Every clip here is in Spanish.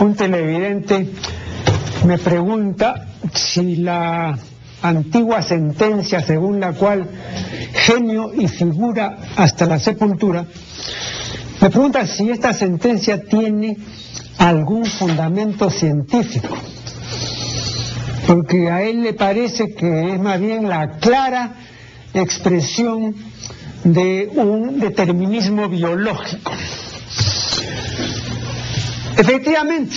un televidente me pregunta si la antigua sentencia según la cual genio y figura hasta la sepultura, me pregunta si esta sentencia tiene algún fundamento científico, porque a él le parece que es más bien la clara expresión de un determinismo biológico. Efectivamente,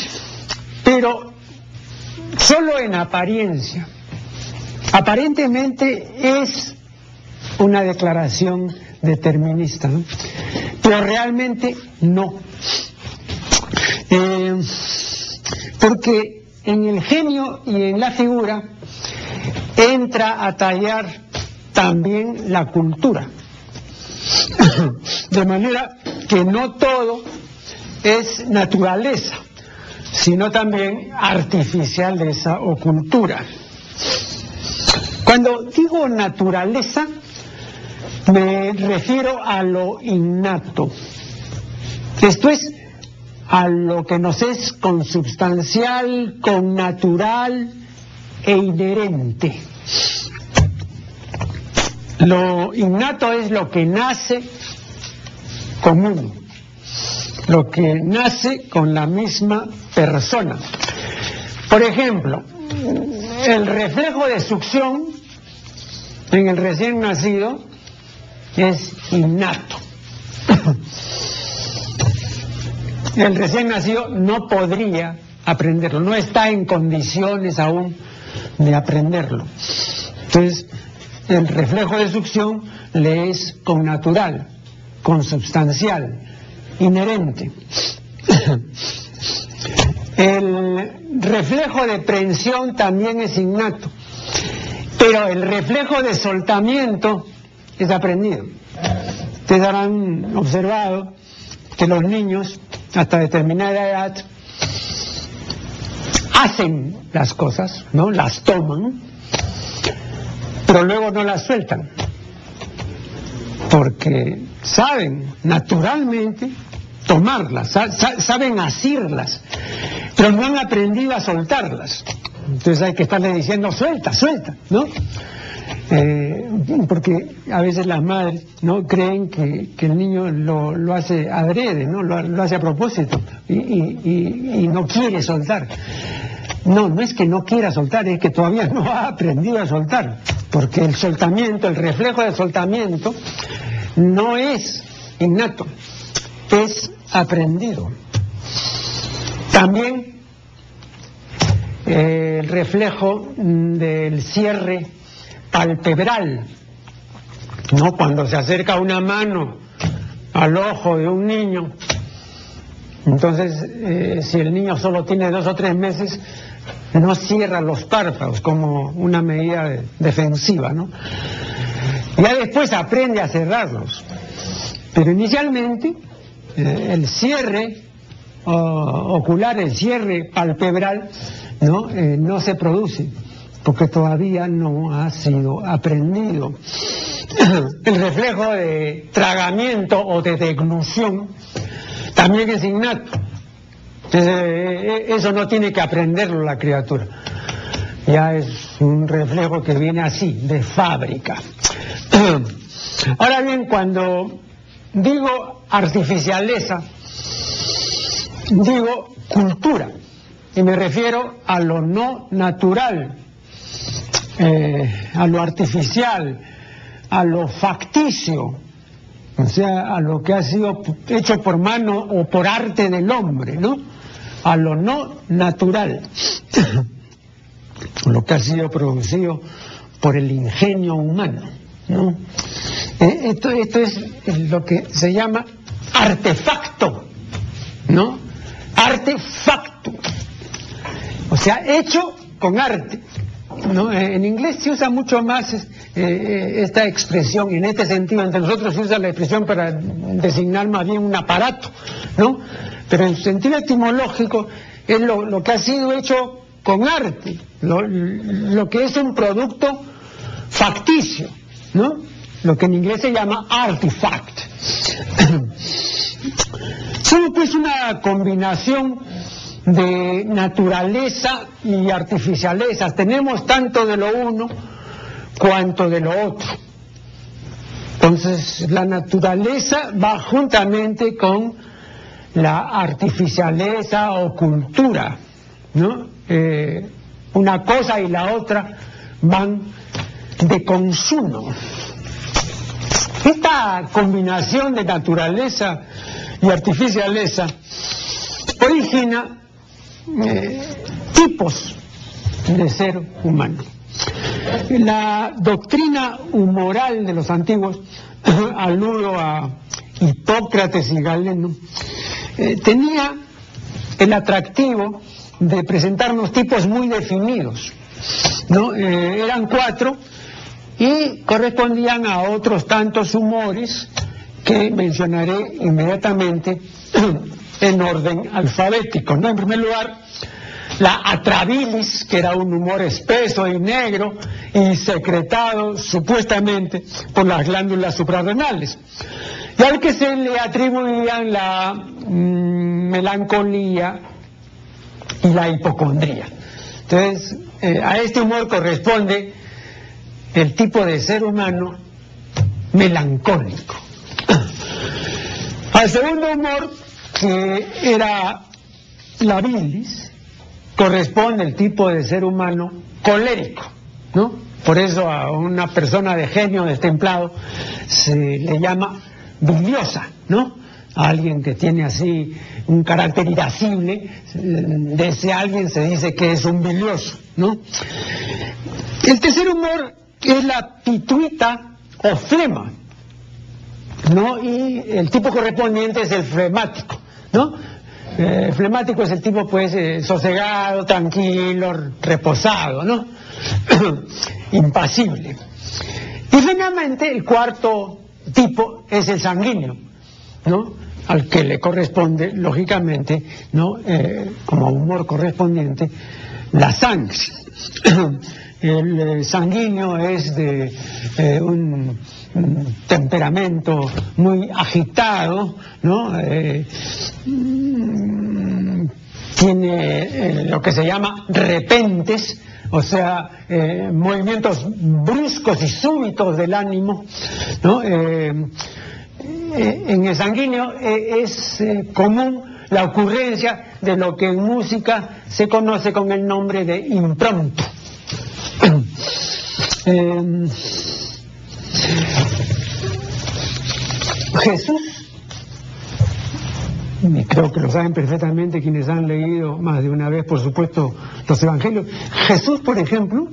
pero solo en apariencia. Aparentemente es una declaración determinista, pero realmente no. Eh, porque en el genio y en la figura entra a tallar también la cultura. De manera que no todo es naturaleza, sino también artificialeza o cultura. Cuando digo naturaleza, me refiero a lo innato. Esto es a lo que nos es consubstancial, connatural e inherente. Lo innato es lo que nace común, lo que nace con la misma persona. Por ejemplo, el reflejo de succión en el recién nacido es innato. El recién nacido no podría aprenderlo, no está en condiciones aún de aprenderlo. Entonces, el reflejo de succión le es connatural, consubstancial, inherente. El reflejo de prensión también es innato, pero el reflejo de soltamiento es aprendido. Ustedes habrán observado que los niños, hasta determinada edad, hacen las cosas, ¿no? Las toman, pero luego no las sueltan, porque saben naturalmente tomarlas, saben asirlas, pero no han aprendido a soltarlas. Entonces hay que estarle diciendo suelta, suelta, ¿no? Eh, porque a veces las madres no creen que, el niño lo, hace adrede, ¿no? Lo, hace a propósito y, no quiere soltar. No, no es que no quiera soltar, es que todavía no ha aprendido a soltar, porque el soltamiento, el reflejo del soltamiento, no es innato, es aprendido. También eh, el reflejo del cierre palpebral, ¿no? Cuando se acerca una mano al ojo de un niño, entonces eh, si el niño solo tiene dos o tres meses, no cierra los párpados como una medida defensiva, ¿no? Ya después aprende a cerrarlos. Pero inicialmente eh, el cierre ocular, el cierre palpebral, ¿no? Eh, no se produce porque todavía no ha sido aprendido. El reflejo de tragamiento o de deglución también es innato. Eh, eso no tiene que aprenderlo la criatura. Ya es un reflejo que viene así, de fábrica. Ahora bien, cuando digo artificialeza, digo cultura, y me refiero a lo no natural, eh, a lo artificial, a lo facticio, o sea, a lo que ha sido hecho por mano o por arte del hombre, ¿no? A lo no natural, lo que ha sido producido por el ingenio humano, ¿no? Eh, esto, esto es lo que se llama artefacto, ¿no? Artefacto, o sea, hecho con arte. ¿no? Eh, en inglés se usa mucho más eh, esta expresión, y en este sentido entre nosotros se usa la expresión para designar más bien un aparato, ¿no? Pero en sentido etimológico es lo, que ha sido hecho con arte, lo, que es un producto facticio, ¿no? Lo que en inglés se llama artifact. Son pues una combinación de naturaleza y artificialeza. Tenemos tanto de lo uno cuanto de lo otro. Entonces, la naturaleza va juntamente con la artificialeza o cultura, ¿no? Eh, una cosa y la otra van de consumo. Esta combinación de naturaleza y artificialeza origina eh, tipos de ser humano. La doctrina humoral de los antiguos, aludo a Hipócrates y Galeno, eh, tenía el atractivo de presentarnos tipos muy definidos. ¿no? Eh, eran cuatro y correspondían a otros tantos humores que mencionaré inmediatamente en orden alfabético. ¿no? En primer lugar, la atrabilis, que era un humor espeso y negro y secretado supuestamente por las glándulas suprarrenales, y al que se le atribuían la mm, melancolía y la hipocondría. Entonces, eh, a este humor corresponde el tipo de ser humano melancólico. Al segundo humor, que era la bilis, corresponde el tipo de ser humano colérico, ¿no? Por eso a una persona de genio destemplado se le llama biliosa, ¿no? A alguien que tiene así un carácter irascible, de ese alguien se dice que es un bilioso, ¿no? El tercer humor es la pituita o flema, ¿no? Y el tipo correspondiente es el flemático, ¿no? Eh, flemático es el tipo, pues, eh, sosegado, tranquilo, reposado, ¿no? Impasible. Y finalmente, el cuarto tipo es el sanguíneo, ¿no? Al que le corresponde, lógicamente, ¿no? Eh, como humor correspondiente, la sangre. el sanguíneo es de un temperamento muy agitado, ¿no? Eh, tiene eh, lo que se llama repentes, o sea, eh, movimientos bruscos y súbitos del ánimo, en el sanguíneo es común la ocurrencia de lo que en música se conoce con el nombre de impronto. Jesús, y creo que lo saben perfectamente quienes han leído más de una vez, por supuesto, los evangelios, Jesús, por ejemplo,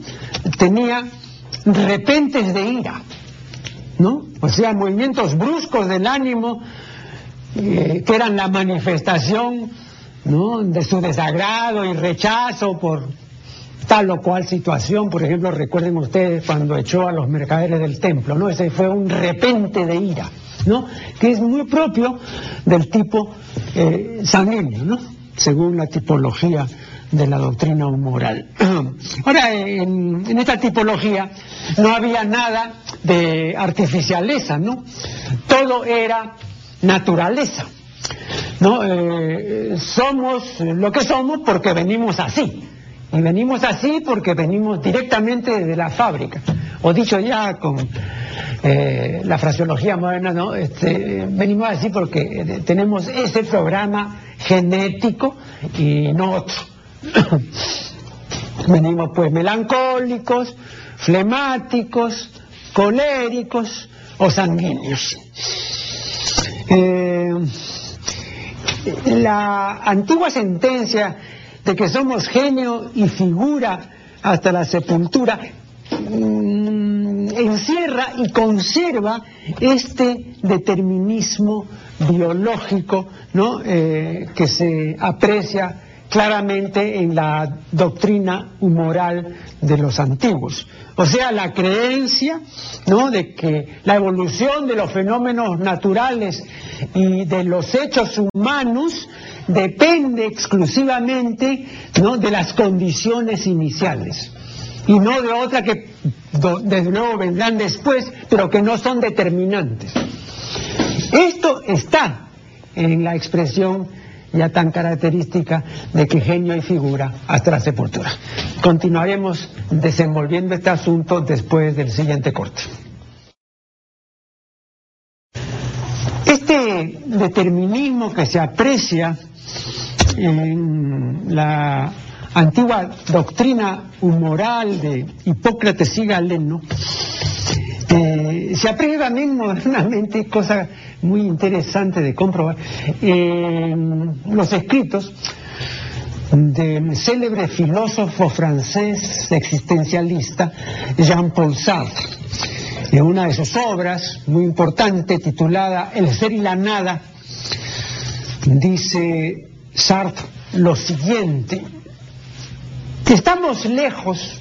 tenía repentes de ira, ¿no? O sea, movimientos bruscos del ánimo eh, que eran la manifestación ¿no? de su desagrado y rechazo por tal o cual situación, por ejemplo, recuerden ustedes cuando echó a los mercaderes del templo, ¿no? Ese fue un repente de ira, ¿no? Que es muy propio del tipo eh, sanguíneo, ¿no? Según la tipología de la doctrina moral. Ahora, en, esta tipología no había nada de artificialeza, ¿no? Todo era naturaleza, ¿no? Eh, somos lo que somos porque venimos así. Y venimos así porque venimos directamente de la fábrica. O dicho ya con eh, la fraseología moderna, ¿no? Este, venimos así porque eh, tenemos ese programa genético y no otro. venimos pues melancólicos, flemáticos, coléricos o sanguíneos. Eh, la antigua sentencia de que somos genio y figura hasta la sepultura, mm, encierra y conserva este determinismo biológico ¿no? Eh, que se aprecia claramente en la doctrina humoral de los antiguos. O sea, la creencia ¿no? de que la evolución de los fenómenos naturales y de los hechos humanos depende exclusivamente ¿no? de las condiciones iniciales y no de otras que desde luego vendrán después, pero que no son determinantes. Esto está en la expresión ya tan característica de que genio y figura hasta la sepultura. Continuaremos desenvolviendo este asunto después del siguiente corte. Este determinismo que se aprecia en la antigua doctrina humoral de Hipócrates y Galeno, eh, se aprecia también modernamente, cosa muy interesante de comprobar, en los escritos del célebre filósofo francés existencialista Jean-Paul Sartre. En una de sus obras, muy importante, titulada El ser y la nada, dice Sartre lo siguiente, estamos lejos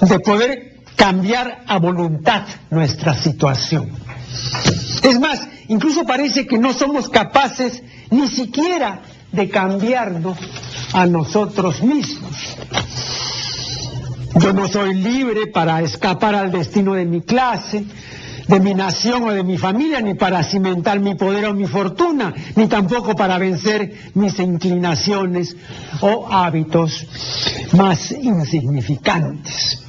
de poder cambiar a voluntad nuestra situación. Es más, incluso parece que no somos capaces ni siquiera de cambiarnos a nosotros mismos. Yo no soy libre para escapar al destino de mi clase, de mi nación o de mi familia, ni para cimentar mi poder o mi fortuna, ni tampoco para vencer mis inclinaciones o hábitos más insignificantes.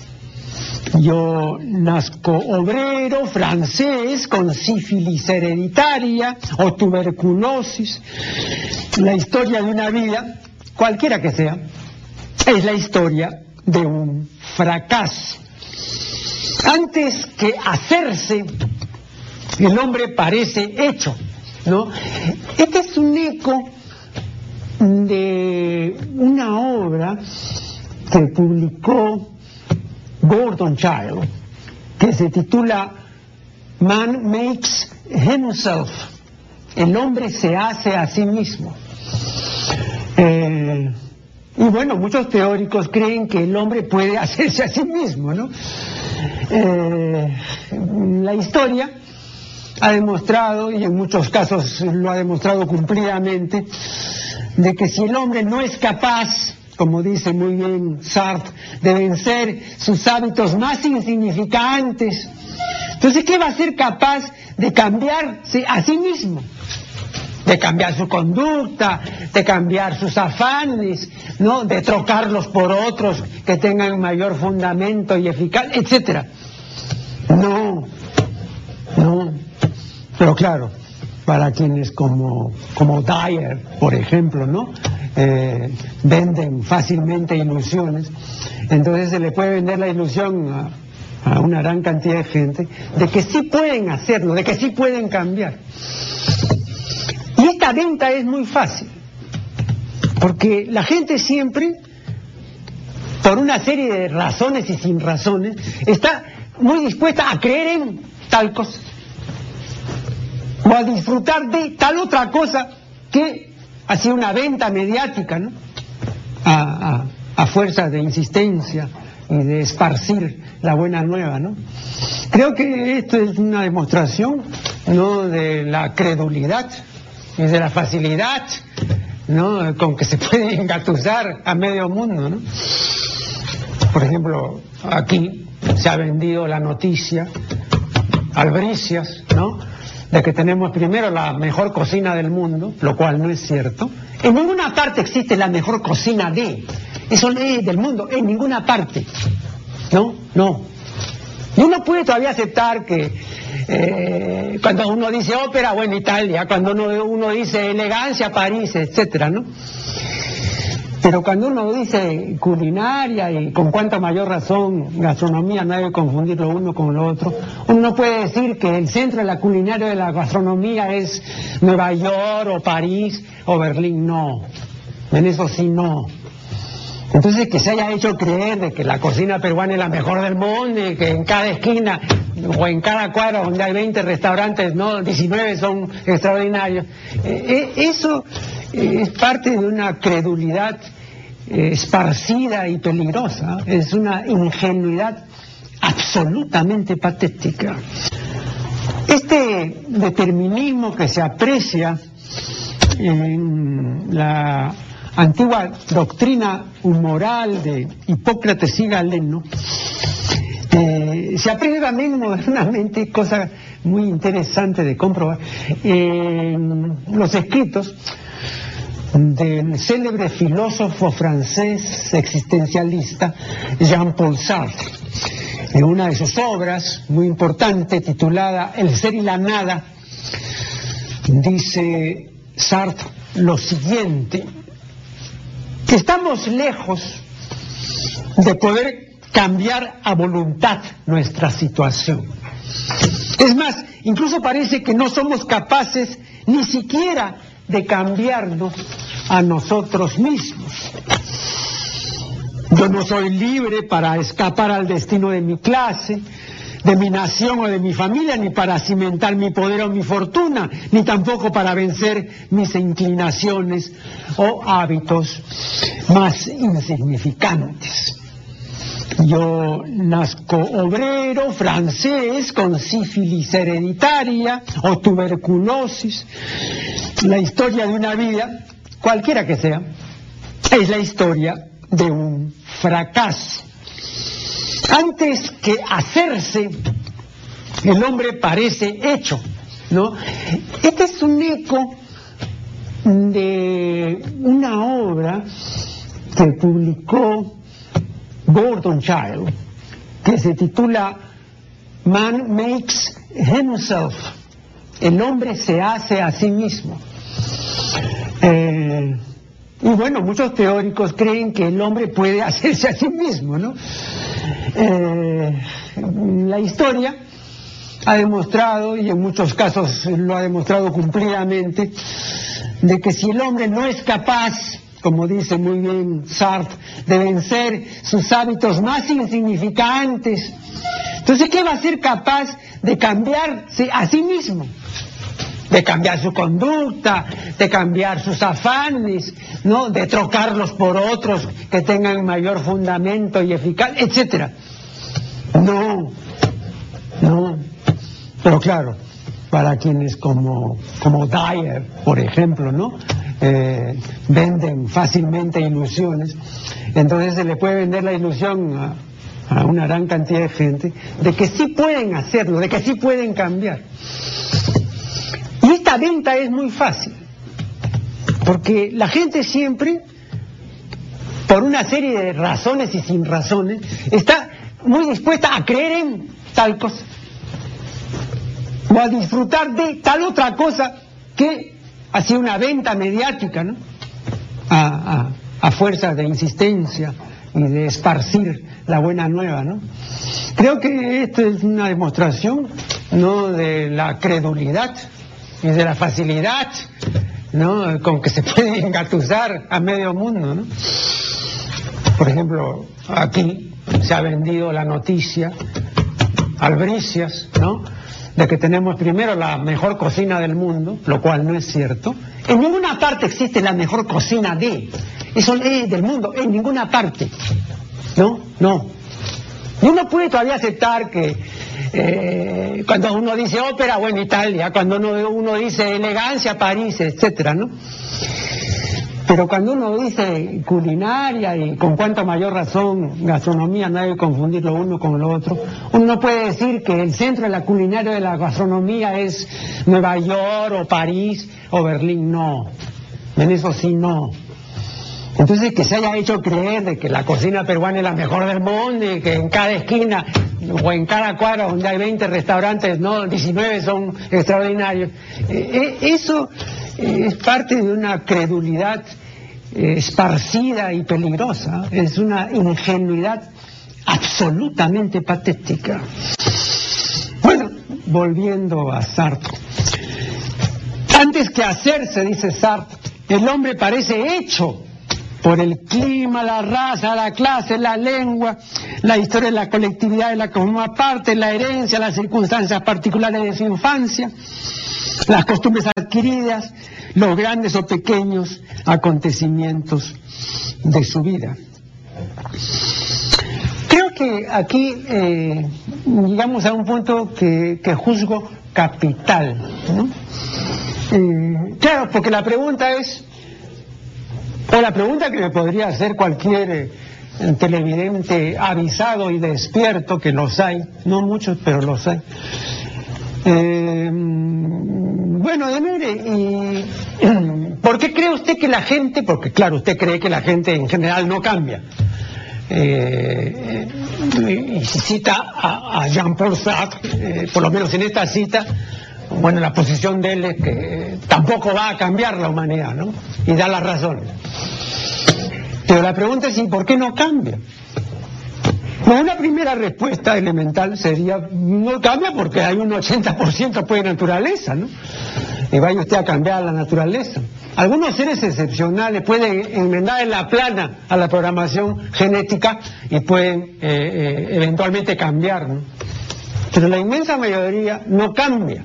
Yo nazco obrero francés con sífilis hereditaria o tuberculosis. La historia de una vida, cualquiera que sea, es la historia de un fracaso. Antes que hacerse, el hombre parece hecho, ¿no? Este es un eco de una obra que publicó Gordon Child, que se titula Man Makes Himself. El hombre se hace a sí mismo. Eh, y bueno, muchos teóricos creen que el hombre puede hacerse a sí mismo, ¿no? Eh, la historia ha demostrado, y en muchos casos lo ha demostrado cumplidamente, de que si el hombre no es capaz como dice muy bien Sartre, de vencer sus hábitos más insignificantes. Entonces, ¿qué va a ser capaz de cambiarse a sí mismo? De cambiar su conducta, de cambiar sus afanes, ¿no? De trocarlos por otros que tengan mayor fundamento y eficaz, etcétera. No, no. Pero claro, para quienes como, como Dyer, por ejemplo, ¿no? Eh, venden fácilmente ilusiones, entonces se le puede vender la ilusión a, a, una gran cantidad de gente de que sí pueden hacerlo, de que sí pueden cambiar. Y esta venta es muy fácil, porque la gente siempre, por una serie de razones y sin razones, está muy dispuesta a creer en tal cosa o a disfrutar de tal otra cosa que ha sido una venta mediática, ¿no? A, a, a fuerza de insistencia y de esparcir la buena nueva, ¿no? Creo que esto es una demostración, ¿no? De la credulidad y de la facilidad. Con que se puede engatusar a medio mundo, ¿no? Por ejemplo, aquí se ha vendido la noticia, albricias, ¿no? De que tenemos primero la mejor cocina del mundo, lo cual no es cierto. En ninguna parte existe la mejor cocina de, eso es del mundo, en ninguna parte. No, no. Y uno puede todavía aceptar que eh, cuando uno dice ópera, bueno, Italia, cuando uno, uno dice elegancia, París, etcétera, ¿no? Pero cuando uno dice culinaria y con cuánta mayor razón gastronomía, no hay que confundir lo uno con lo otro, uno no puede decir que el centro de la culinaria de la gastronomía es Nueva York o París o Berlín, no. En eso sí no. Entonces que se haya hecho creer de que la cocina peruana es la mejor del mundo y que en cada esquina o en cada cuadra donde hay 20 restaurantes, no, 19 son extraordinarios. Eh, eh, eso es parte de una credulidad eh, esparcida y peligrosa, es una ingenuidad absolutamente patética. Este determinismo que se aprecia en la antigua doctrina humoral de Hipócrates y Galeno, eh, se aprecia también modernamente, cosa muy interesante de comprobar, en los escritos del célebre filósofo francés existencialista Jean-Paul Sartre. En una de sus obras muy importante titulada El ser y la nada, dice Sartre lo siguiente, que estamos lejos de poder cambiar a voluntad nuestra situación. Es más, incluso parece que no somos capaces ni siquiera de cambiarnos a nosotros mismos. Yo no soy libre para escapar al destino de mi clase, de mi nación o de mi familia, ni para cimentar mi poder o mi fortuna, ni tampoco para vencer mis inclinaciones o hábitos más insignificantes. Yo nazco obrero francés con sífilis hereditaria o tuberculosis. La historia de una vida, cualquiera que sea, es la historia de un fracaso. Antes que hacerse, el hombre parece hecho, ¿no? Este es un eco de una obra que publicó Gordon Child, que se titula Man Makes Himself. El hombre se hace a sí mismo. Eh, y bueno, muchos teóricos creen que el hombre puede hacerse a sí mismo, ¿no? Eh, la historia ha demostrado, y en muchos casos lo ha demostrado cumplidamente, de que si el hombre no es capaz, como dice muy bien Sartre, de vencer sus hábitos más insignificantes, entonces ¿qué va a ser capaz de cambiarse a sí mismo? De cambiar su conducta, de cambiar sus afanes, ¿no? de trocarlos por otros que tengan mayor fundamento y eficaz, etcétera. No, no. Pero claro, para quienes como, como Dyer, por ejemplo, ¿no? Eh, venden fácilmente ilusiones, entonces se le puede vender la ilusión a, a una gran cantidad de gente de que sí pueden hacerlo, de que sí pueden cambiar. Y esta venta es muy fácil, porque la gente siempre, por una serie de razones y sin razones, está muy dispuesta a creer en tal cosa, o a disfrutar de tal otra cosa que hacía una venta mediática, ¿no? A, a, a fuerza de insistencia y de esparcir la buena nueva, ¿no? Creo que esto es una demostración, ¿no?, de la credulidad y de la facilidad, ¿no?, con que se puede engatusar a medio mundo, ¿no? Por ejemplo, aquí se ha vendido la noticia, albricias, ¿no?, de que tenemos primero la mejor cocina del mundo, lo cual no es cierto. En ninguna parte existe la mejor cocina de, eso es del mundo, en ninguna parte. No, no. Y uno puede todavía aceptar que eh, cuando uno dice ópera, bueno, Italia, cuando uno, dice elegancia, París, etcétera, ¿no? Pero cuando uno dice culinaria y con cuánta mayor razón gastronomía, no hay que confundir lo uno con lo otro, uno no puede decir que el centro de la culinaria de la gastronomía es Nueva York o París o Berlín, no. En eso sí no. Entonces que se haya hecho creer de que la cocina peruana es la mejor del mundo y que en cada esquina o en cada cuadra donde hay 20 restaurantes, no, 19 son extraordinarios. Eh, eh, eso es parte de una credulidad eh, esparcida y peligrosa, es una ingenuidad absolutamente patética. Bueno, volviendo a Sartre. Antes que hacerse, dice Sartre, el hombre parece hecho por el clima, la raza, la clase, la lengua, la historia de la colectividad de la que forma parte, la herencia, las circunstancias particulares de su infancia, las costumbres adquiridas, los grandes o pequeños acontecimientos de su vida. Creo que aquí eh, llegamos a un punto que, juzgo capital. Eh, claro, porque la pregunta es, o la pregunta que me podría hacer cualquier eh, televidente avisado y despierto, que los hay, no muchos, pero los hay. Eh, bueno, y ¿Por qué cree usted que la gente, porque claro, usted cree que la gente en general no cambia? Eh, y cita a, Jean-Paul Sartre, eh, por lo menos en esta cita, bueno, la posición de él es que tampoco va a cambiar la humanidad, ¿no? Y da la razón. Pero la pregunta es, ¿y por qué no cambia? una primera respuesta elemental sería, no cambia porque hay un 80% pues de naturaleza, ¿no? Y vaya usted a cambiar la naturaleza. Algunos seres excepcionales pueden enmendar en la plana a la programación genética y pueden eh, eh, eventualmente cambiar, ¿no? Pero la inmensa mayoría no cambia.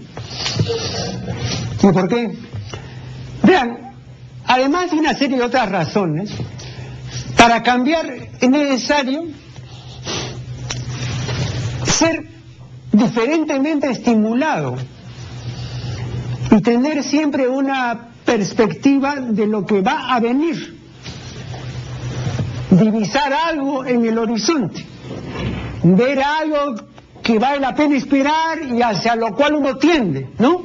¿Y por qué? Vean, además de una serie de otras razones, para cambiar es necesario ser diferentemente estimulado y tener siempre una perspectiva de lo que va a venir, divisar algo en el horizonte, ver algo que vale la pena esperar y hacia lo cual uno tiende, ¿no?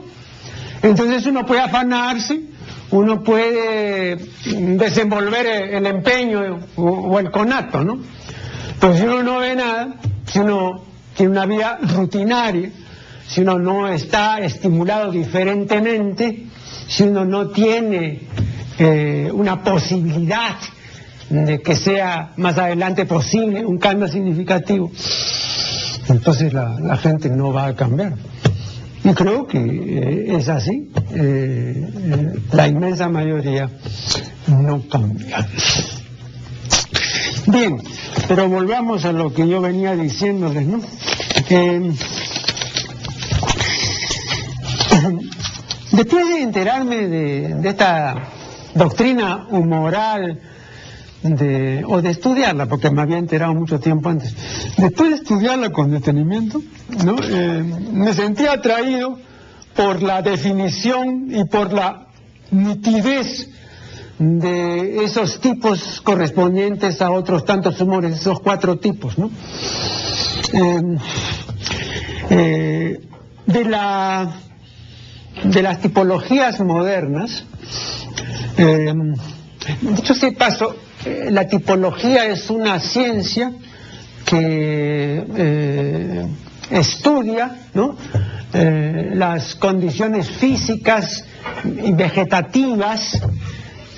Entonces uno puede afanarse, uno puede desenvolver el empeño o el conato, ¿no? Pero si uno no ve nada, si uno tiene una vida rutinaria, si uno no está estimulado diferentemente, si uno no tiene eh, una posibilidad de que sea más adelante posible un cambio significativo, entonces la, gente no va a cambiar. Y creo que eh, es así. Eh, la inmensa mayoría no cambia. Bien, pero volvamos a lo que yo venía diciéndoles, ¿no? después de enterarme de, esta doctrina humoral, de, o de estudiarla, porque me había enterado mucho tiempo antes, después de estudiarla con detenimiento, ¿no? Eh, me sentí atraído por la definición y por la nitidez de esos tipos correspondientes a otros tantos humores, esos cuatro tipos, ¿no? Eh, eh, de, la, de las tipologías modernas, eh, dicho sea paso, la tipología es una ciencia que estudia las condiciones físicas y vegetativas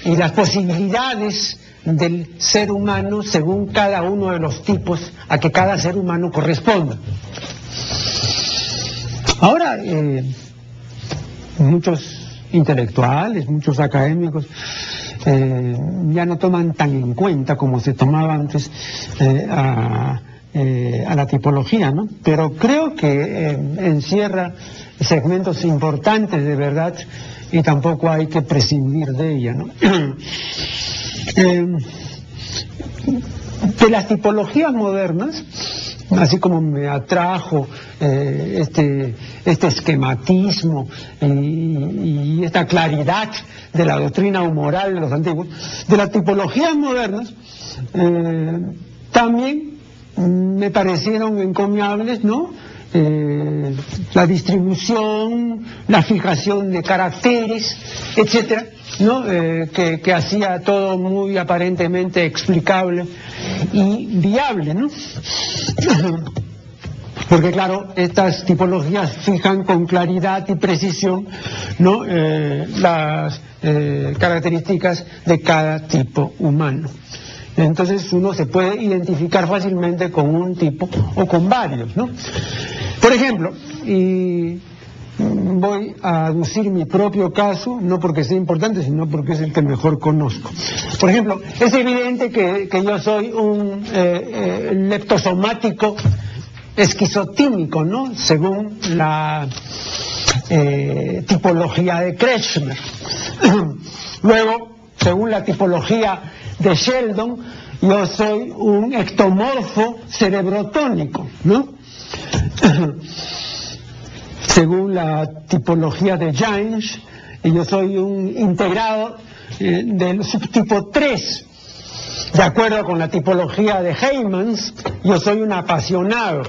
y las posibilidades del ser humano según cada uno de los tipos a que cada ser humano corresponda. Ahora, eh, muchos intelectuales, muchos académicos, eh, ya no toman tan en cuenta como se tomaba antes eh, a, la tipología, ¿no? Pero creo que encierra segmentos importantes de verdad y tampoco hay que prescindir de ella. Eh, de las tipologías modernas, así como me atrajo eh, este, este esquematismo y, esta claridad de la doctrina moral de los antiguos, de las tipologías modernas, eh, también me parecieron encomiables, ¿no? Eh, la distribución, la fijación de caracteres, etcétera, ¿no? Eh, que, hacía todo muy aparentemente explicable y viable, ¿no? Porque claro, estas tipologías fijan con claridad y precisión. Eh, las características de cada tipo humano. Entonces uno se puede identificar fácilmente con un tipo o con varios, ¿no? Por ejemplo, y voy a aducir mi propio caso, no porque sea importante, sino porque es el que mejor conozco. Por ejemplo, es evidente que, yo soy un eh, eh, leptosomático esquizotímico, ¿no? Según la eh, tipología de Kretschmer. Luego, según la tipología de Sheldon, yo soy un ectomorfo cerebrotónico, ¿no? Según la tipología de James, yo soy un integrado eh, del subtipo 3. De acuerdo con la tipología de Heymans, yo soy un apasionado.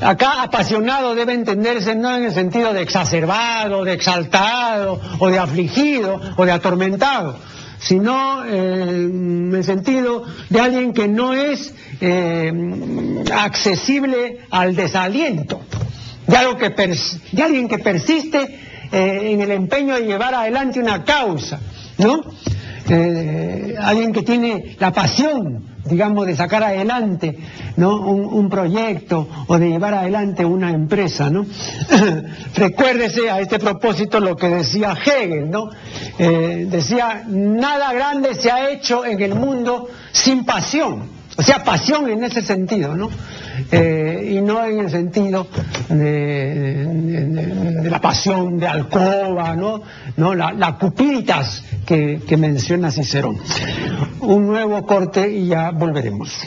acá apasionado debe entenderse no en el sentido de exacerbado, de exaltado, o de afligido, o de atormentado, sino eh, en el sentido de alguien que no es eh, accesible al desaliento, de, alguien que persiste eh, en el empeño de llevar adelante una causa, ¿no? alguien que tiene la pasión digamos, de sacar adelante ¿no? un, proyecto o de llevar adelante una empresa. ¿no? Recuérdese a este propósito lo que decía Hegel, ¿no? Eh, decía, nada grande se ha hecho en el mundo sin pasión. O sea, pasión en ese sentido, ¿no? Eh, y no en el sentido de, la pasión de alcoba, ¿no? ¿No? La, la que, que menciona Cicerón. Un nuevo corte y ya volveremos.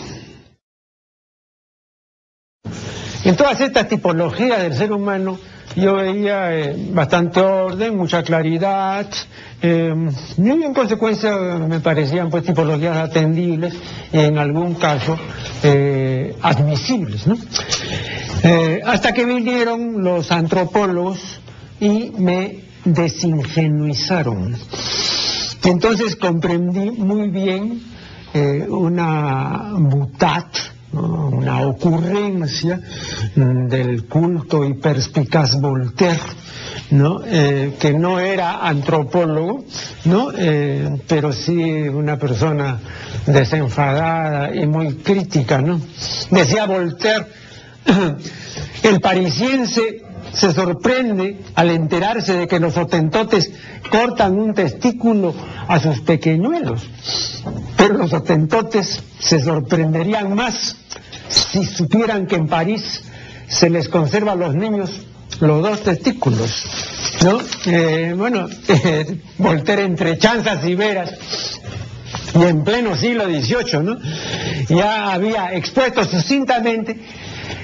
En todas estas tipologías del ser humano, yo veía eh, bastante orden, mucha claridad, eh, y en consecuencia me parecían pues tipologías atendibles y en algún caso eh, admisibles. ¿no? Eh, hasta que vinieron los antropólogos y me desingenuizaron. Entonces comprendí muy bien una butat, una ocurrencia del culto y perspicaz Voltaire. Eh, que no era antropólogo. Eh, pero sí una persona desenfadada y muy crítica, ¿no? Decía Voltaire, el parisiense se sorprende al enterarse de que los otentotes cortan un testículo a sus pequeñuelos, pero los otentotes se sorprenderían más si supieran que en París se les conserva a los niños los dos testículos, ¿no? Eh, bueno, eh, Voltaire entre chanzas y veras y en pleno siglo XVIII, ¿no? Ya había expuesto sucintamente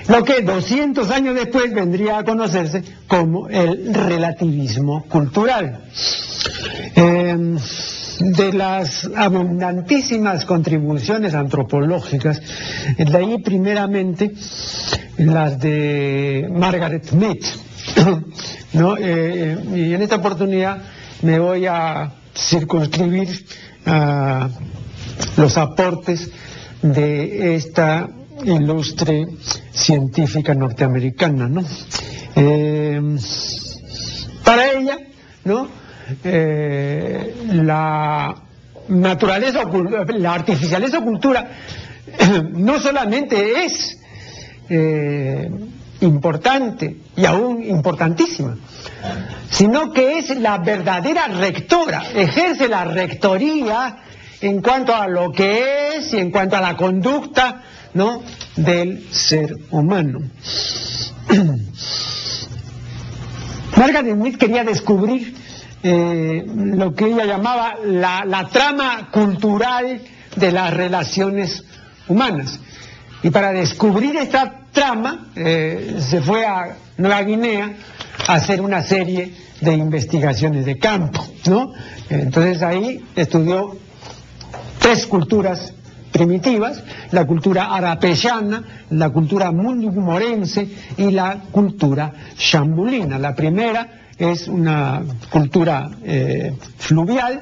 lo que 200 años después vendría a conocerse como el relativismo cultural. Eh, de las abundantísimas contribuciones antropológicas, de ahí primeramente las de Margaret Mead, ¿no? Eh, y en esta oportunidad me voy a circunscribir a los aportes de esta ilustre científica norteamericana, ¿no? Eh, para ella, ¿no? Eh, la naturaleza, la artificialeza cultura no solamente es eh, importante y aún importantísima, sino que es la verdadera rectora, ejerce la rectoría en cuanto a lo que es y en cuanto a la conducta ¿no? del ser humano. Margaret Mead quería descubrir eh, lo que ella llamaba la, trama cultural de las relaciones humanas. Y para descubrir esta trama eh, se fue a Nueva Guinea a hacer una serie de investigaciones de campo, ¿no? Entonces ahí estudió tres culturas primitivas, la cultura arapeyana, la cultura mundumorense y la cultura chambulina. La primera es una cultura eh, fluvial,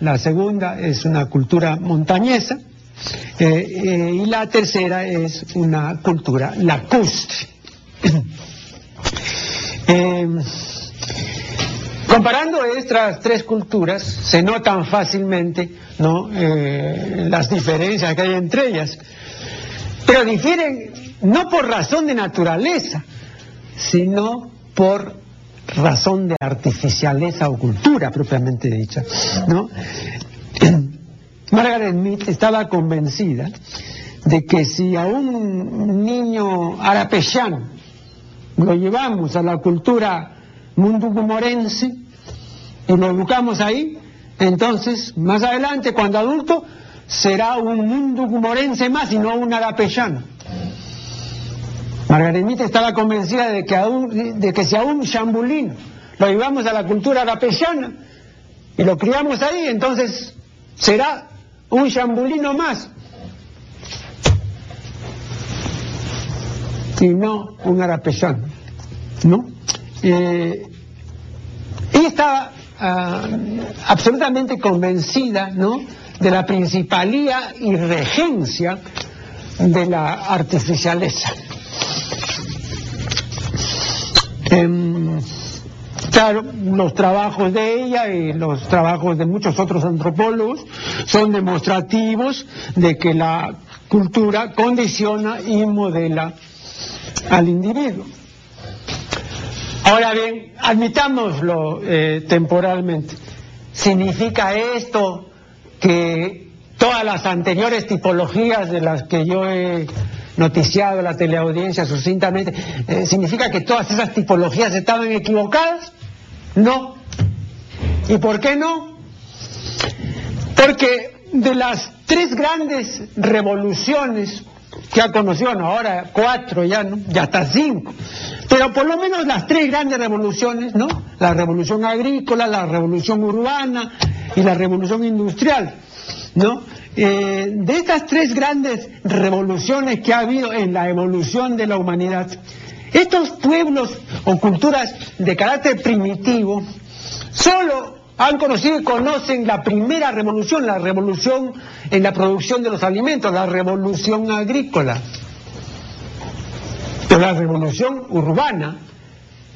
la segunda es una cultura montañesa eh, eh, y la tercera es una cultura lacustre. comparando estas tres culturas se notan fácilmente ¿no? las diferencias que hay entre ellas, pero difieren no por razón de naturaleza, sino por razón de artificialeza o cultura propiamente dicha, ¿no? Margaret estaba convencida de que si a un niño arapeyano lo llevamos a la cultura mundugumorense y lo educamos ahí, entonces más adelante cuando adulto será un mundugumorense más y no un arapeyano. Margarenita estaba convencida de que, si a un chambulín lo llevamos a la cultura arapeyana y lo criamos ahí, entonces será un chambulino más. y no un arapesano, ¿no? Eh, ella estaba ah, absolutamente convencida, ¿no?, de la principalía y regencia de la artificialeza. Em, claro, los trabajos de ella y los trabajos de muchos otros antropólogos son demostrativos de que la cultura condiciona y modela al individuo. Ahora bien, admitámoslo eh, temporalmente. ¿Significa esto que todas las anteriores tipologías de las que yo he noticiado la teleaudiencia sucintamente, eh, ¿significa que todas esas tipologías estaban equivocadas? No. ¿Y por qué no? Porque de las tres grandes revoluciones que ha conocido, ahora cuatro ya, ¿no? Ya hasta cinco. Pero por lo menos las tres grandes revoluciones, ¿no? La revolución agrícola, la revolución urbana y la revolución industrial, ¿no? Eh, de estas tres grandes revoluciones que ha habido en la evolución de la humanidad, estos pueblos o culturas de carácter primitivo solo han conocido y conocen la primera revolución, la revolución en la producción de los alimentos, la revolución agrícola. Pero la revolución urbana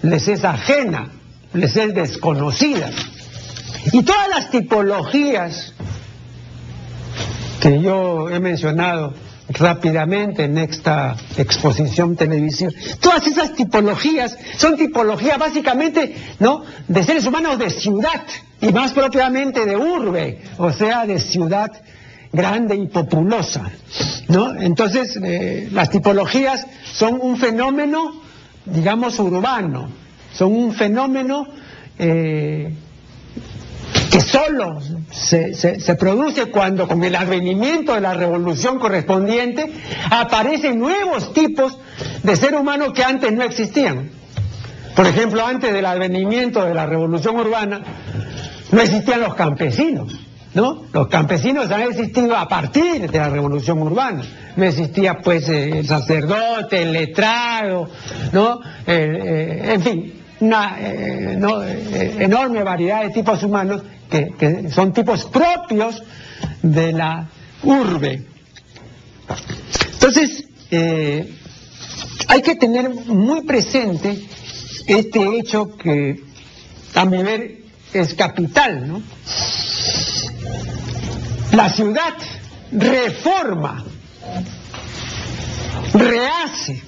les es ajena, les es desconocida. Y todas las tipologías que yo he mencionado rápidamente en esta exposición televisiva. Todas esas tipologías son tipologías básicamente, ¿no?, de seres humanos de ciudad y más propiamente de urbe, o sea, de ciudad grande y populosa, ¿no? Entonces, eh, las tipologías son un fenómeno, digamos, urbano, son un fenómeno eh, que solo se, se, produce cuando con el advenimiento de la revolución correspondiente aparecen nuevos tipos de ser humano que antes no existían. Por ejemplo, antes del advenimiento de la revolución urbana no existían los campesinos, ¿no? Los campesinos han existido a partir de la revolución urbana. No existía pues el sacerdote, el letrado, ¿no? Eh, en fin, una eh, eh, enorme variedad de tipos humanos que, son tipos propios de la urbe. Entonces, eh, hay que tener muy presente este hecho que a mi ver es capital, ¿no? La ciudad reforma, rehace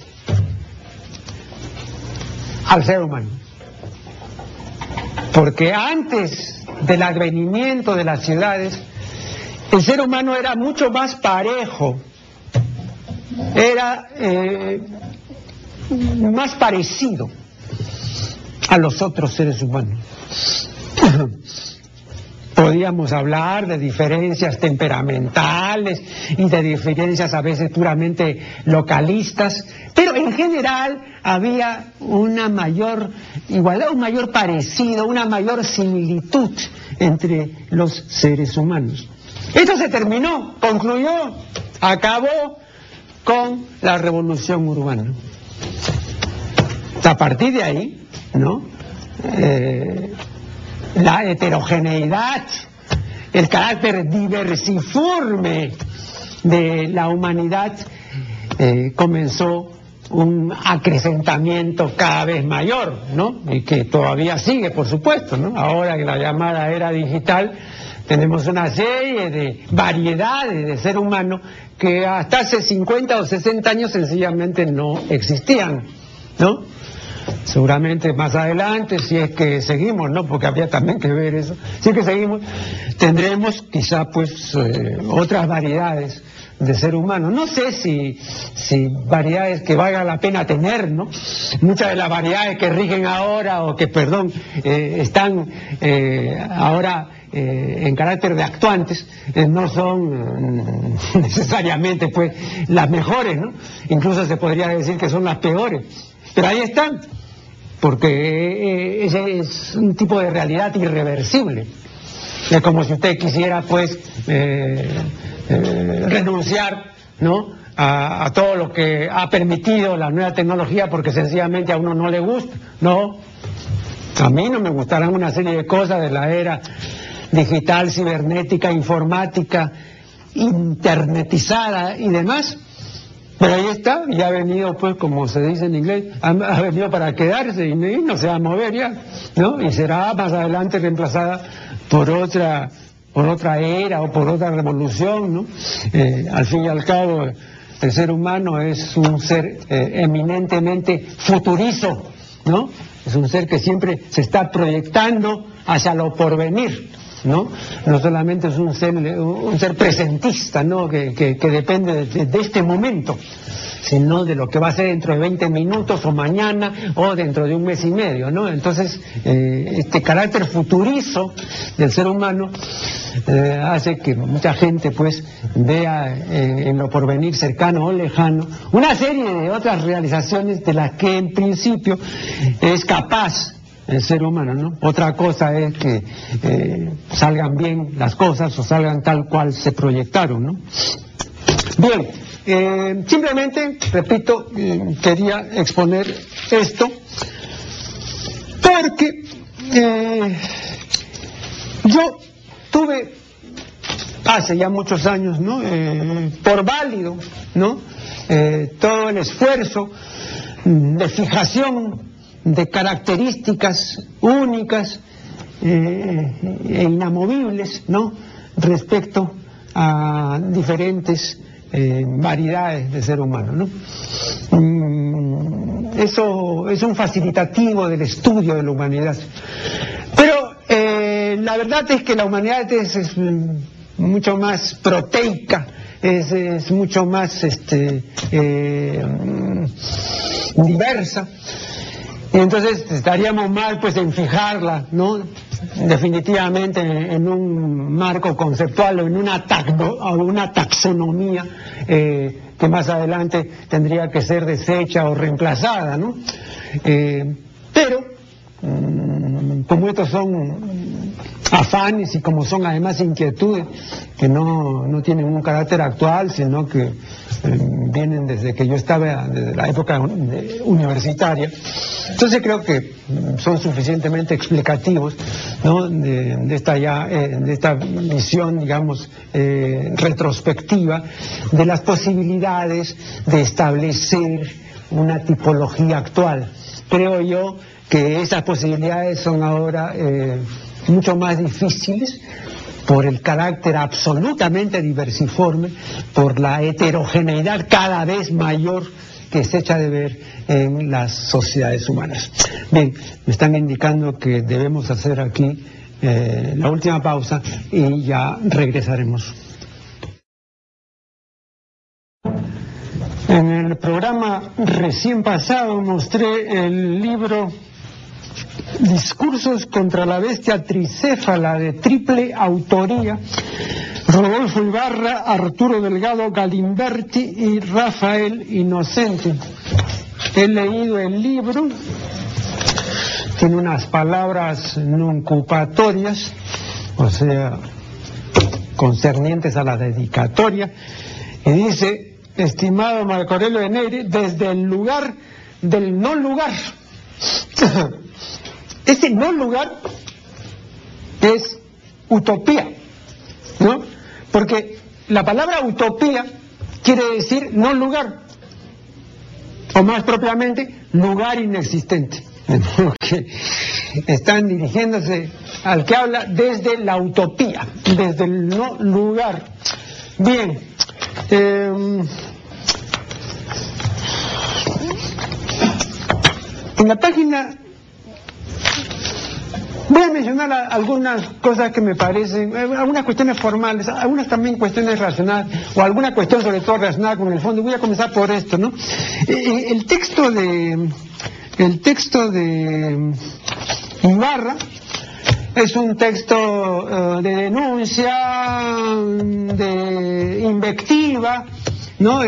al ser humano. Porque antes del advenimiento de las ciudades, el ser humano era mucho más parejo, era eh, más parecido a los otros seres humanos. Podíamos hablar de diferencias temperamentales y de diferencias a veces puramente localistas, pero en general había una mayor igualdad, un mayor parecido, una mayor similitud entre los seres humanos. Esto se terminó, concluyó, acabó con la revolución urbana. A partir de ahí, ¿no? Eh, la heterogeneidad, el carácter diversiforme de la humanidad eh, comenzó un acrecentamiento cada vez mayor, ¿no? Y que todavía sigue, por supuesto, ¿no? Ahora que la llamada era digital, tenemos una serie de variedades de ser humano que hasta hace 50 o 60 años sencillamente no existían, ¿no? Seguramente más adelante, si es que seguimos, ¿no? Porque había también que ver eso. Si es que seguimos, tendremos quizá pues eh, otras variedades de ser humano. No sé si, si variedades que valga la pena tener, ¿no? Muchas de las variedades que rigen ahora o que, perdón, eh, están eh, ahora en carácter de actuantes no son necesariamente pues las mejores, ¿no? Incluso se podría decir que son las peores. Pero ahí están porque eh, ese es un tipo de realidad irreversible. Es como si usted quisiera, pues, eh, eh, renunciar, ¿no? a, todo lo que ha permitido la nueva tecnología porque sencillamente a uno no le gusta. No, a mí no me gustarán una serie de cosas de la era digital, cibernética, informática, internetizada y demás. Pero ahí está, y ha venido, pues, como se dice en inglés, ha, venido para quedarse y, no se va a mover ya, ¿no? Y será más adelante reemplazada por otra, por otra era o por otra revolución, ¿no? Eh, al fin y al cabo, el ser humano es un ser eh, eminentemente futurizo, ¿no? Es un ser que siempre se está proyectando hacia lo porvenir. ¿No? No solamente es un ser, presentista, ¿no? Que, que, depende de, este momento, sino de lo que va a ser dentro de 20 minutos o mañana o dentro de un mes y medio, ¿no? Entonces, eh, este carácter futurizo del ser humano eh, hace que mucha gente, pues, vea eh, en lo porvenir cercano o lejano una serie de otras realizaciones de las que en principio es capaz el ser humano, ¿no? Otra cosa es que eh, salgan bien las cosas o salgan tal cual se proyectaron, ¿no? Bien, eh, simplemente, repito, eh, quería exponer esto porque yo tuve hace ya muchos años, ¿no? por válido, ¿no? todo el esfuerzo de fijación de características únicas eh, e inamovibles. Respecto a diferentes eh, variedades de ser humano, ¿no? Mm, eso es un facilitativo del estudio de la humanidad. Pero eh, la verdad es que la humanidad es, mucho más proteica, es, es mucho más este, diversa. Y entonces estaríamos mal pues en fijarla, ¿no? Definitivamente en, un marco conceptual o en una, una taxonomía eh, que más adelante tendría que ser deshecha o reemplazada, ¿no? Eh, pero, mm, como estos son afanes y como son además inquietudes que no, no tienen un carácter actual, sino que eh, vienen desde que yo estaba, desde la época universitaria. Entonces creo que mm, son suficientemente explicativos de, esta ya, eh, de esta visión, digamos, eh, retrospectiva de las posibilidades de establecer una tipología actual. Creo yo que esas posibilidades son ahora mucho más difíciles por el carácter absolutamente diversiforme, por la heterogeneidad cada vez mayor que se echa de ver en las sociedades humanas. Bien, me están indicando que debemos hacer aquí eh, la última pausa y ya regresaremos. En el programa recién pasado mostré el libro Discursos contra la bestia tricéfala de triple autoría, Rodolfo Ibarra, Arturo Delgado Galimberti y Rafael Inocente. He leído el libro, tiene unas palabras nuncupatorias, o sea, concernientes a la dedicatoria, y dice, estimado Marco Aurelio de Neyre, desde el lugar del no lugar. Ese no lugar es utopía, ¿no? Porque la palabra utopía quiere decir no lugar, o más propiamente, lugar inexistente. Que están dirigiéndose al que habla desde la utopía, desde el no lugar. Bien, em, en la página Voy a mencionar algunas cosas que me parecen, eh, algunas cuestiones formales, algunas también cuestiones relacionadas, o alguna cuestión sobre todo relacionada con el fondo. Voy a comenzar por esto, ¿no? Eh, eh, el texto de, el texto de Ibarra es un texto de denuncia, de invectiva, ¿no?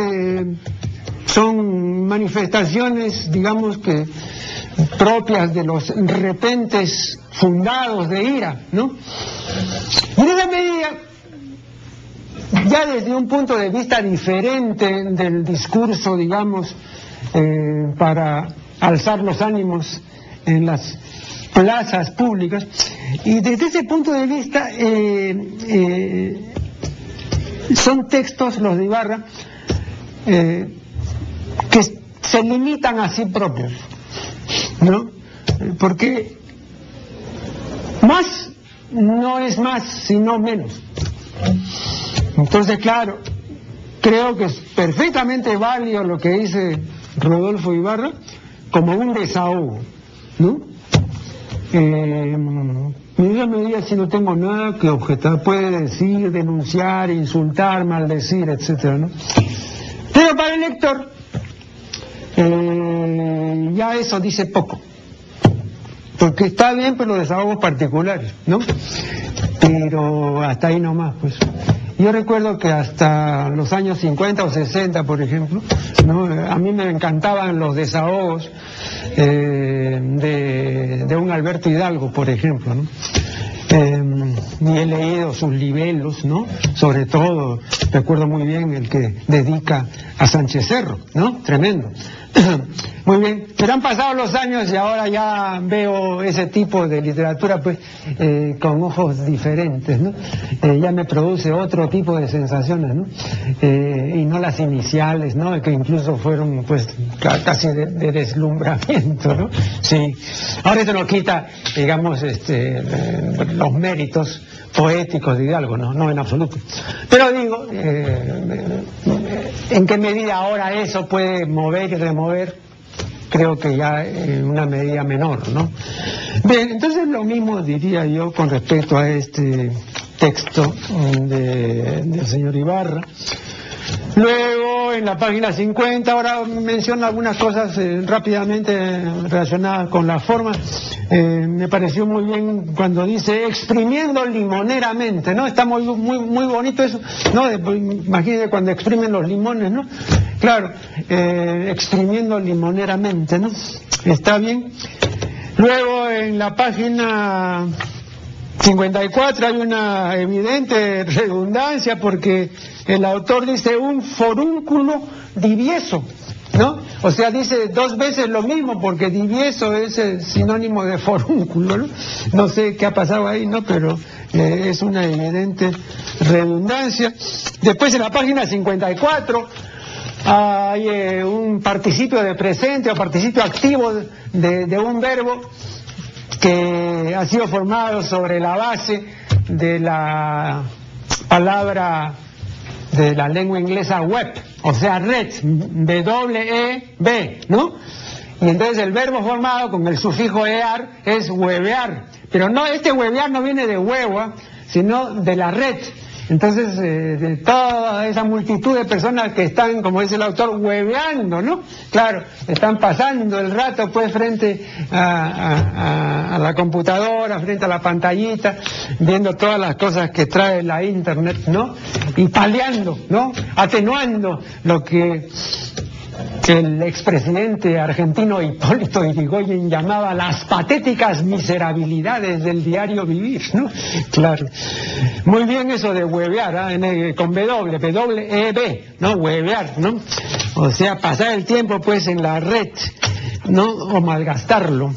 son manifestaciones, digamos que propias de los repentes fundados de ira, ¿no? Y en esa medida ya desde un punto de vista diferente del discurso, digamos, eh, para alzar los ánimos en las plazas públicas. Y desde ese punto de vista eh, eh, son textos, los de Ibarra, que se limitan a sí propios, ¿no? Porque más no es más, sino menos. Entonces, claro, creo que es perfectamente válido lo que dice Rodolfo Ibarra como un desahogo, ¿no? Eh, me diga si no tengo nada que objetar, puede decir, denunciar, insultar, maldecir, etcétera, ¿no? Pero para el lector, eh, ya eso dice poco. Porque está bien, pero los desahogos particulares, ¿no? Pero hasta ahí nomás, pues. Yo recuerdo que hasta los años 50 o 60, por ejemplo, a mí me encantaban los desahogos eh, de, un Alberto Hidalgo, por ejemplo. ¿no? Eh, y he leído sus libelos, ¿no? Sobre todo, recuerdo muy bien el que dedica a Sánchez Cerro, ¿no? Tremendo. Muy bien, pero han pasado los años y ahora ya veo ese tipo de literatura pues eh, con ojos diferentes, ¿no? Eh, ya me produce otro tipo de sensaciones, ¿no? Eh, y no las iniciales, ¿no? Que incluso fueron pues casi de, deslumbramiento, ¿no? Sí. Ahora esto nos quita, digamos, este, los méritos poéticos de Hidalgo, no, no en absoluto. Pero digo, ¿en qué medida ahora eso puede mover y remover creo que ya en una medida menor, ¿no? Bien, entonces lo mismo diría yo con respecto a este texto del señor Ibarra. Luego, en la página 50, ahora menciona algunas cosas eh, rápidamente relacionadas con la forma. Eh, me pareció muy bien cuando dice exprimiendo limoneramente, ¿no? Está muy, muy, muy bonito eso, ¿no? Imagínense cuando exprimen los limones, ¿no? Claro, eh, exprimiendo limoneramente, ¿no? Está bien. Luego, en la página 54 hay una evidente redundancia porque el autor dice un forúnculo divieso, ¿no? O sea, dice dos veces lo mismo porque divieso es sinónimo de forúnculo, ¿no? No sé qué ha pasado ahí, ¿no? Pero eh, es una evidente redundancia. Después en la página 54 hay eh, un participio de presente o participio activo de un verbo que ha sido formado sobre la base de la palabra de la lengua inglesa web, o sea, red, W-E-B, ¿no? Y entonces el verbo formado con el sufijo ear es huevear. Pero no, este huevear no viene de huevo, sino de la red. Entonces, eh, toda esa multitud de personas que están, como dice el autor, hueveando, ¿no? Claro, están pasando el rato pues frente a, la computadora, frente a la pantallita, viendo todas las cosas que trae la internet, ¿no? Y paliando, ¿no? Atenuando lo que el expresidente argentino Hipólito Yrigoyen llamaba las patéticas miserabilidades del diario vivir, ¿no? Claro. Muy bien eso de huevear, ¿ah? con W, W-E-B, ¿no? Huevear, ¿no? O sea, pasar el tiempo pues en la red, ¿no? O malgastarlo.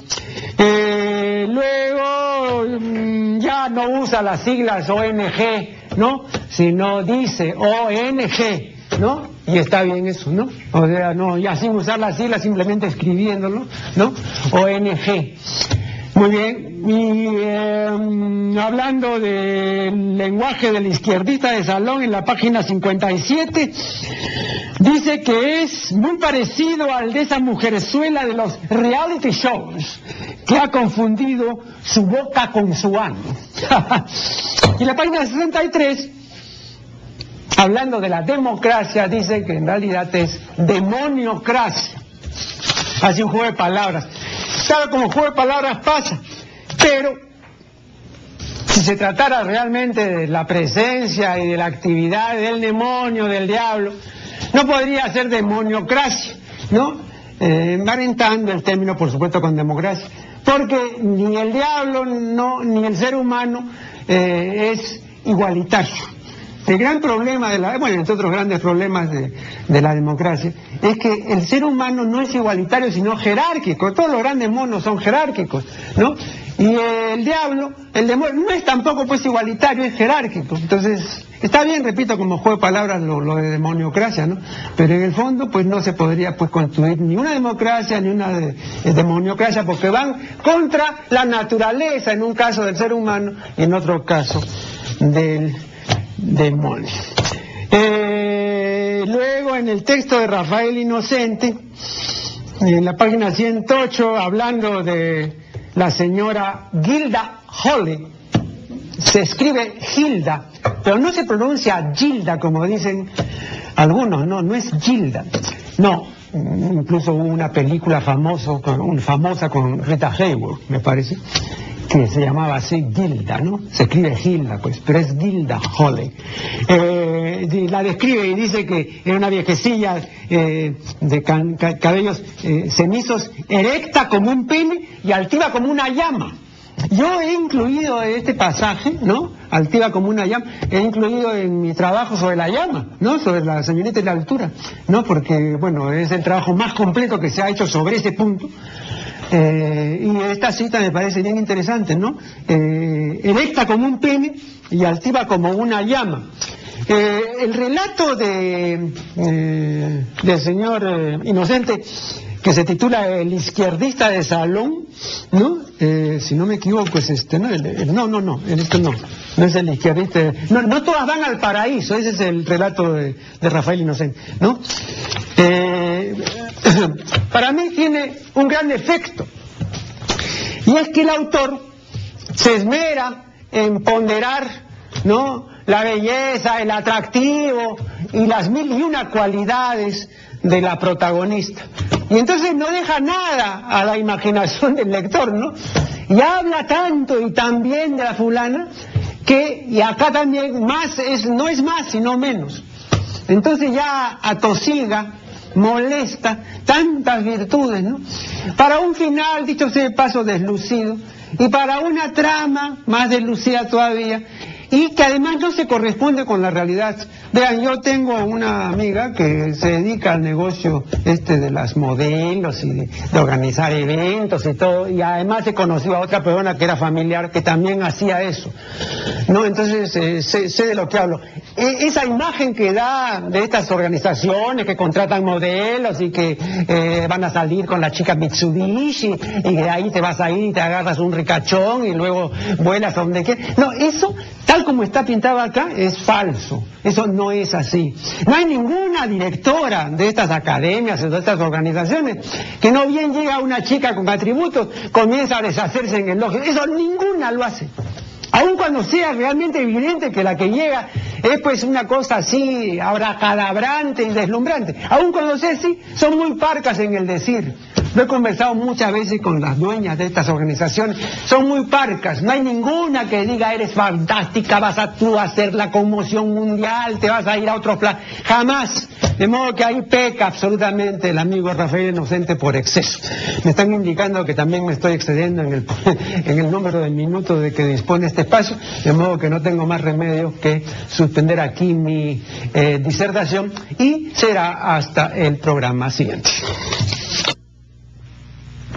Eh, luego mm, ya no usa las siglas ONG, ¿no? Sino dice ONG, ¿no? Y está bien eso, ¿no? O sea, no, ya sin usar las siglas, simplemente escribiéndolo, ¿no? ONG. Muy bien, y em, hablando del lenguaje del izquierdista de Salón en la página 57, dice que es muy parecido al de esa mujerzuela de los reality shows, que ha confundido su boca con su ano. y la página 63 hablando de la democracia, dice que en realidad es demoniocracia. Así un juego de palabras. Claro, como juego de palabras pasa, pero si se tratara realmente de la presencia y de la actividad del demonio, del diablo, no podría ser demoniocracia, ¿no? Eh, el término, por supuesto, con democracia, porque ni el diablo ni el ser humano eh, es igualitario el gran problema de la, bueno, entre otros grandes problemas de, la democracia, es que el ser humano no es igualitario, sino jerárquico. Todos los grandes monos son jerárquicos, ¿no? Y el diablo, el demonio, no es tampoco pues igualitario, es jerárquico. Entonces, está bien, repito, como juego de palabras lo, de demoniocracia, ¿no? Pero en el fondo, pues no se podría pues construir ni una democracia ni una de, demoniocracia, porque van contra la naturaleza, en un caso del ser humano y en otro caso del demonio. Eh, luego, en el texto de Rafael Inocente, en la página 108, hablando de la señora Gilda Holly. Se escribe Gilda, pero no se pronuncia Gilda como dicen algunos, no, no es Gilda. No, incluso hubo una película famoso, famosa con Rita Hayworth, me parece, que se llamaba así Gilda, ¿no? Se escribe Gilda, pues, pero es Gilda Holly. Eh, la describe y dice que era una viejecilla eh, de cabellos eh, cenizos, erecta como un pene y altiva como una llama. Yo he incluido este pasaje, ¿no? Altiva como una llama, he incluido en mi trabajo sobre la llama, ¿no? Sobre la señorita y la altura, ¿no? Porque, bueno, es el trabajo más completo que se ha hecho sobre ese punto. Eh, y esta cita me parece bien interesante, ¿no? Eh, erecta como un pene y altiva como una llama. Eh, el relato de, del señor Inocente, que se titula El izquierdista de salón, ¿no? si no me equivoco, es este, ¿no? no, no, no, esto no, no es el izquierdista. No, no todas van al paraíso, ese es el relato de, de Rafael Inocente, ¿no? para mí tiene un gran efecto. Y es que el autor se esmera en ponderar ¿no? la belleza, el atractivo y las mil y una cualidades de la protagonista. Y entonces no deja nada a la imaginación del lector, ¿no? Y habla tanto y tan bien de la fulana que, y acá también más es, no es más, sino menos. Entonces ya atosiga molesta, tantas virtudes, ¿no? Para un final, dicho sea de paso, deslucido, y para una trama más deslucida todavía, y que además no se corresponde con la realidad. Vean, yo tengo una amiga que se dedica al negocio este de las modelos y de, organizar eventos y todo, y además he conocido a otra persona que era familiar que también hacía eso. No, entonces eh, sé, de lo que hablo. E, esa imagen que da de estas organizaciones que contratan modelos y que eh, van a salir con la chica Mitsubishi y de ahí te vas a ir y te agarras un ricachón y luego vuelas a donde quieras. No, eso tal como está pintado acá es falso. Eso es así. No hay ninguna directora de estas academias, de estas organizaciones, que no bien llega una chica con atributos, comienza a deshacerse en el elogio. Eso ninguna lo hace. Aun cuando sea realmente evidente que la que llega es pues una cosa así abracadabrante y deslumbrante. Aun cuando sea así, son muy parcas en el decir. He conversado muchas veces con las dueñas de estas organizaciones. Son muy parcas. No hay ninguna que diga eres fantástica, vas a tú hacer la conmoción mundial, te vas a ir a otro plan. Jamás. De modo que ahí peca absolutamente el amigo Rafael Inocente por exceso. Me están indicando que también me estoy excediendo en el, en el número de minutos de que dispone este espacio, de modo que no tengo más remedio que suspender aquí mi eh, disertación y será hasta el programa siguiente.